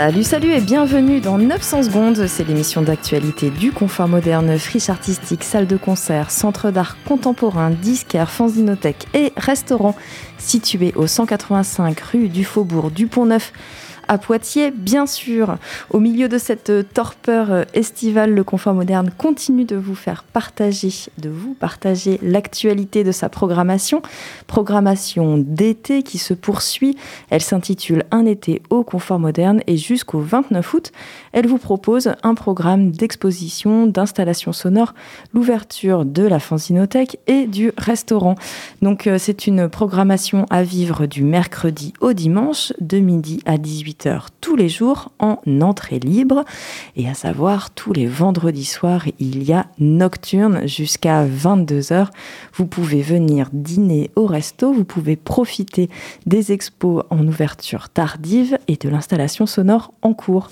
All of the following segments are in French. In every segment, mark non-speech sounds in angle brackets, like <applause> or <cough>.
Salut, salut et bienvenue dans 900 secondes. C'est l'émission d'actualité du confort moderne, friche artistique, salle de concert, centre d'art contemporain, disquaire, fanzinothèque et restaurant situé au 185 rue du Faubourg du Pont-Neuf à Poitiers, bien sûr. Au milieu de cette torpeur estivale, le confort moderne continue de vous faire partager, de vous partager l'actualité de sa programmation. Programmation d'été qui se poursuit. Elle s'intitule Un été au confort moderne et jusqu'au 29 août, elle vous propose un programme d'exposition, d'installation sonore, l'ouverture de la fanzinothèque et du restaurant. Donc euh, c'est une programmation à vivre du mercredi au dimanche, de midi à 18 tous les jours en entrée libre. Et à savoir, tous les vendredis soirs, il y a nocturne jusqu'à 22h. Vous pouvez venir dîner au resto, vous pouvez profiter des expos en ouverture tardive et de l'installation sonore en cours.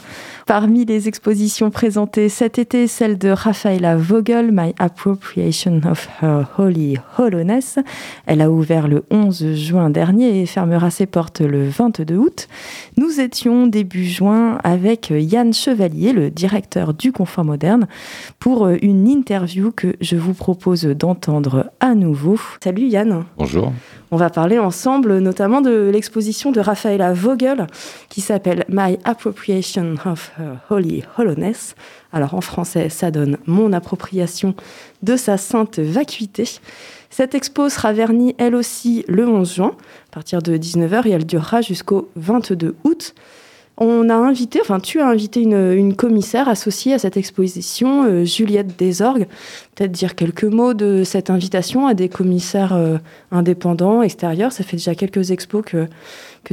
Parmi les expositions présentées cet été, celle de Rafaela Vogel, My Appropriation of Her Holy Hollowness. Elle a ouvert le 11 juin dernier et fermera ses portes le 22 août. Nous étions début juin avec Yann Chevalier, le directeur du Confort Moderne, pour euh, une interview que je vous propose d'entendre à nouveau. Salut Yann. Bonjour. On va parler ensemble notamment de l'exposition de Rafaela Vogel qui s'appelle My Appropriation of Her Holy Hollowness. Alors en français, ça donne Mon appropriation de sa sainte vacuité. Cette expo sera vernie elle aussi le 11 juin à partir de 19h et elle durera jusqu'au 22 août. On a invité, enfin tu as invité une, commissaire associée à cette exposition, euh, Juliette Desorgues. Peut-être dire quelques mots de cette invitation à des commissaires euh, indépendants, extérieurs. Ça fait déjà quelques expos que,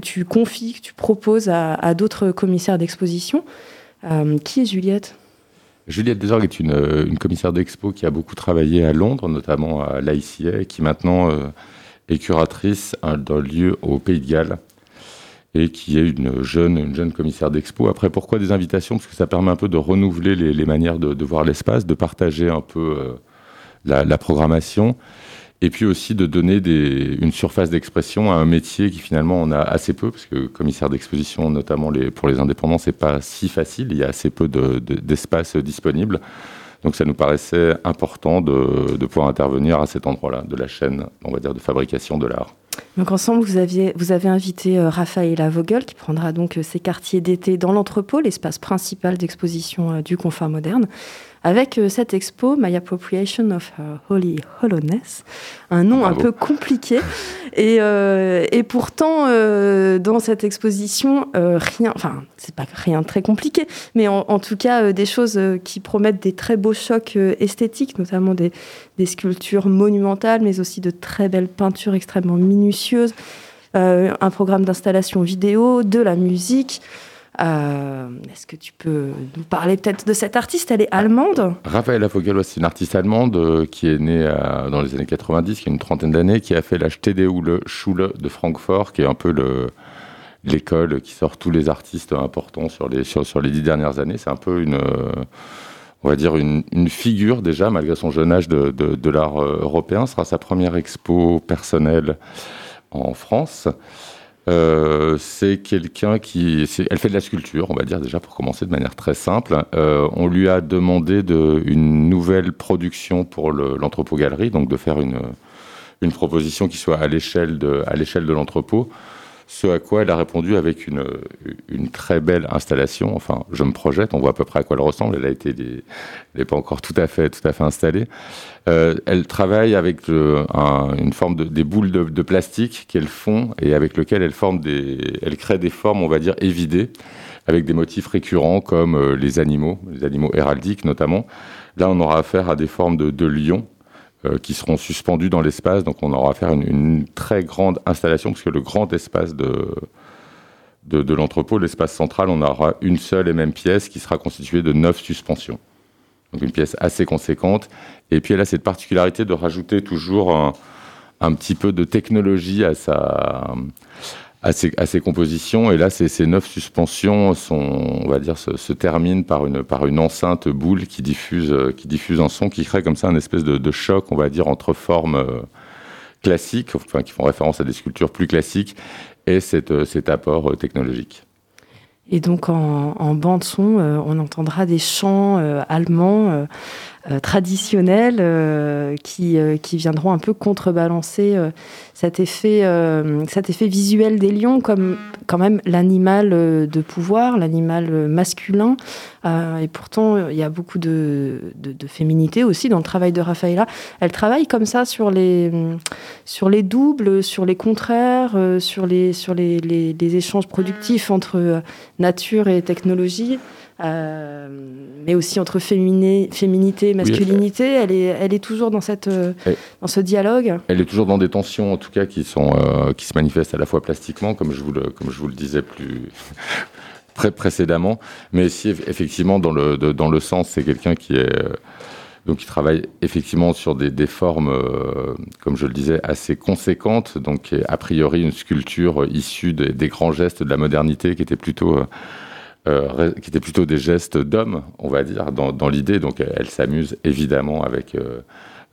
tu confies, que tu proposes à, d'autres commissaires d'exposition. Euh, qui est Juliette? Juliette Desorgues est une, commissaire d'expo qui a beaucoup travaillé à Londres, notamment à l'ICA, qui maintenant est curatrice d'un lieu au Pays de Galles et qui est une jeune, une jeune commissaire d'expo. Après, pourquoi des invitations? Parce que ça permet un peu de renouveler les, manières de, voir l'espace, de partager un peu euh, la, programmation, et puis aussi de donner une surface d'expression à un métier qui finalement on a assez peu, parce que commissaire d'exposition, notamment pour les indépendants, c'est pas si facile. Il y a assez peu d'espace disponible. Donc ça nous paraissait important de pouvoir intervenir à cet endroit-là de la chaîne, on va dire, de fabrication de l'art. Donc ensemble, vous, aviez, avez invité euh, Raphaël Vogel, qui prendra donc euh, ses quartiers d'été dans l'entrepôt, l'espace principal d'exposition euh, du confort moderne avec euh, cette expo, My Appropriation of Her Holy Hollowness, un nom un peu compliqué. Et, euh, et pourtant, euh, dans cette exposition, rien, enfin, c'est pas rien très compliqué, mais en, tout cas, des choses qui promettent des très beaux chocs esthétiques, notamment des, des, sculptures monumentales, mais aussi de très belles peintures extrêmement minutieuses, un programme d'installation vidéo, de la musique. Euh, est-ce que tu peux nous parler peut-être de cette artiste? Elle est allemande? Raphaël Vogel, c'est une artiste allemande euh, qui est née euh, dans les années 90, qui a une trentaine d'années, qui a fait la Stedehule Schule de Francfort, qui est un peu l'école qui sort tous les artistes importants sur les, sur, les dix dernières années. C'est un peu une, on va dire une, figure déjà, malgré son jeune âge, de, de l'art européen. Ce sera sa première expo personnelle en France. Euh, c'est quelqu'un qui, elle fait de la sculpture, on va dire déjà pour commencer de manière très simple. Euh, on lui a demandé de, une nouvelle production pour l'entrepôt galerie, donc de faire une, une proposition qui soit à l'échelle de, à l'échelle de l'entrepôt. Ce à quoi elle a répondu avec une, très belle installation. Enfin, je me projette, on voit à peu près à quoi elle ressemble. Elle a été, elle n'est pas encore tout à fait, tout à fait installée. Euh, elle travaille avec une forme de, des boules de, plastique qu'elle fond et avec lequel elle forme des, elle crée des formes, on va dire, évidées, avec des motifs récurrents comme euh, les animaux, les animaux héraldiques notamment. Là, on aura affaire à des formes de, de lions euh, qui seront suspendus dans l'espace. Donc on aura à faire une, très grande installation, puisque le grand espace de, de, l'entrepôt, l'espace central, on aura une seule et même pièce qui sera constituée de neuf suspensions. Donc une pièce assez conséquente. Et puis elle a cette particularité de rajouter toujours un, un petit peu de technologie à sa, à ces, compositions. Et là, ces, neuf suspensions sont, on va dire, se, terminent par une, par une enceinte boule qui diffuse, qui diffuse un son qui crée comme ça un espèce de, choc, on va dire, entre formes euh, classiques, enfin, qui font référence à des sculptures plus classiques, et cet apport euh, technologique. Et donc en, bande son, on entendra des chants allemands euh, traditionnels euh, qui, euh, qui viendront un peu contrebalancer cet, effet, cet effet visuel des lions comme quand même l'animal de pouvoir, l'animal masculin. et pourtant, il y a beaucoup de, de, féminité aussi dans le travail de Rafaela. Elle travaille comme ça sur les, sur les doubles, sur les contraires, sur les, sur les, les échanges productifs entre nature et technologie. Euh, mais aussi entre féminité et masculinité. elle, est, elle est toujours dans, cette, euh, dans ce dialogue. Elle est toujours dans des tensions, en tout cas, qui, sont, euh, qui se manifestent à la fois plastiquement, comme je vous le, comme je vous le disais plus <laughs> très précédemment, mais aussi effectivement dans le, dans le sens, c'est quelqu'un qui est donc qui travaille effectivement sur des, des formes, comme je le disais, assez conséquentes, donc a priori une sculpture issue des, des, grands gestes de la modernité qui était plutôt euh, qui étaient plutôt des gestes d'hommes, on va dire, dans, l'idée. Donc elle, s'amuse évidemment avec, euh,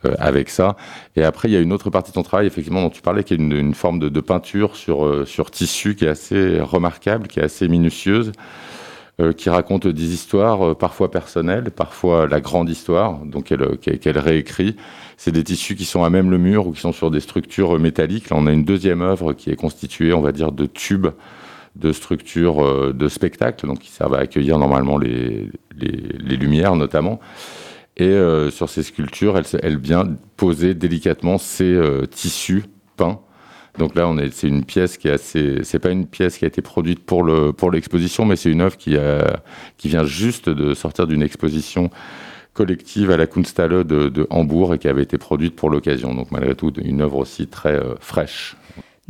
euh, avec ça. Et après, il y a une autre partie de ton travail, effectivement, dont tu parlais, qui est une, forme de, peinture sur, sur tissu qui est assez remarquable, qui est assez minutieuse qui raconte des histoires parfois personnelles, parfois la grande histoire, donc qu'elle réécrit. C'est des tissus qui sont à même le mur ou qui sont sur des structures métalliques. Là, on a une deuxième œuvre qui est constituée, on va dire, de tubes de structures euh, de spectacle, donc qui servent à accueillir normalement les, les, lumières notamment. Et euh, sur ces sculptures, elle, elle, vient poser délicatement ces euh, tissus peints. Donc là, c'est une pièce qui est assez, c'est pas une pièce qui a été produite pour le pour l'exposition, mais c'est une œuvre qui a, qui vient juste de sortir d'une exposition collective à la Kunsthalle de, de, Hambourg et qui avait été produite pour l'occasion. Donc malgré tout, une œuvre aussi très fraîche.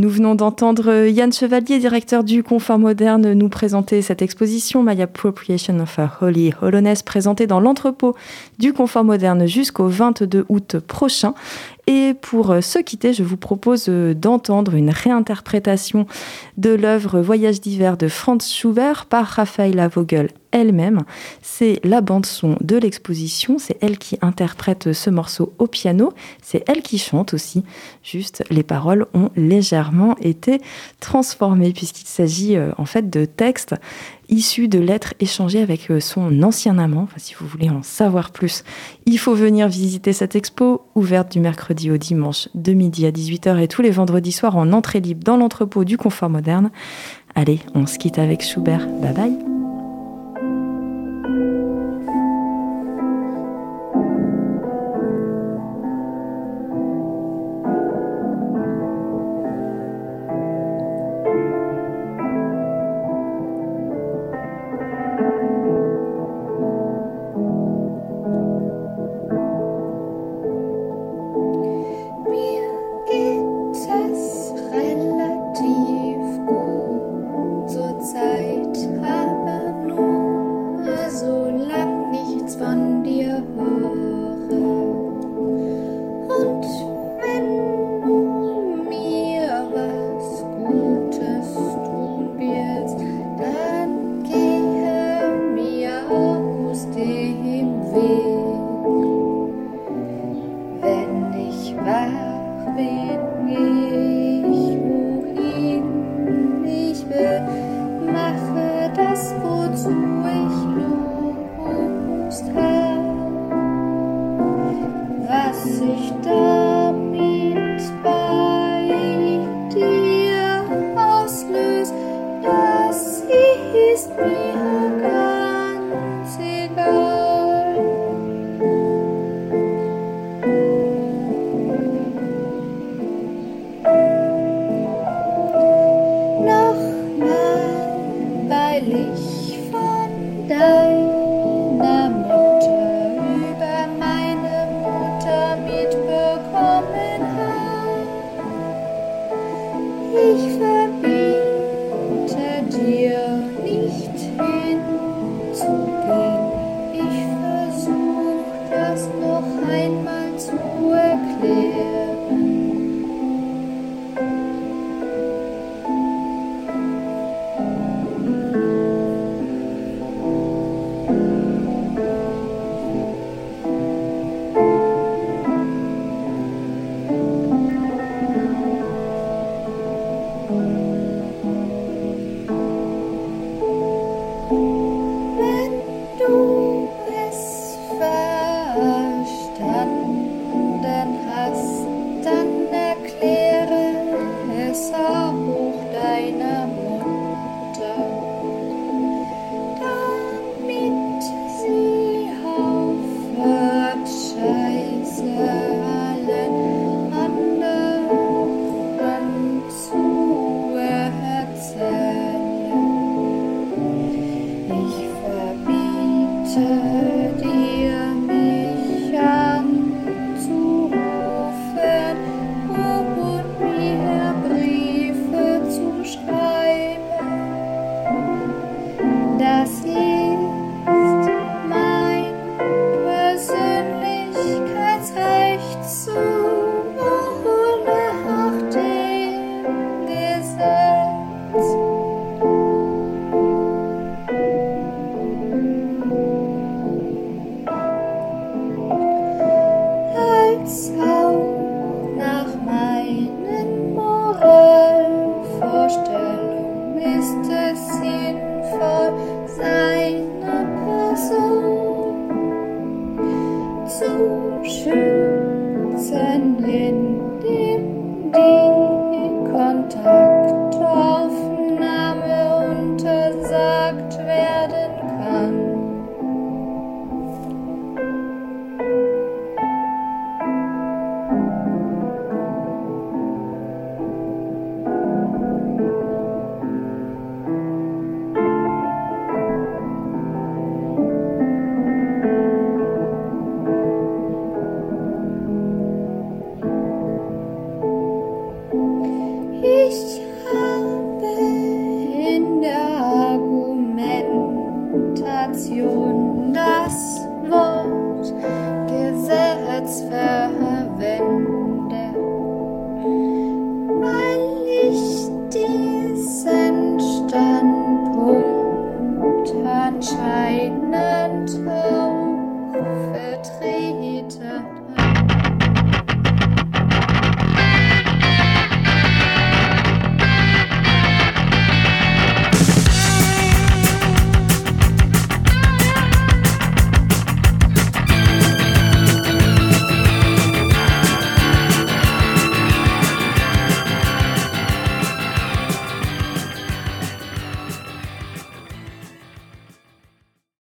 Nous venons d'entendre Yann Chevalier, directeur du Confort Moderne, nous présenter cette exposition My Appropriation of a Holy Hollowness présentée dans l'entrepôt du Confort Moderne jusqu'au 22 août prochain. Et pour se quitter, je vous propose d'entendre une réinterprétation de l'œuvre Voyage d'hiver de Franz Schubert par Raphaël Vogel elle-même. C'est la bande-son de l'exposition, c'est elle qui interprète ce morceau au piano, c'est elle qui chante aussi. Juste, les paroles ont légèrement été transformées puisqu'il s'agit euh, en fait de textes issus de lettres échangées avec euh, son ancien amant. Enfin, si vous voulez en savoir plus, il faut venir visiter cette expo ouverte du mercredi au dimanche de midi à 18h et tous les vendredis soirs en entrée libre dans l'entrepôt du confort moderne. Allez, on se quitte avec Schubert. Bye bye. live.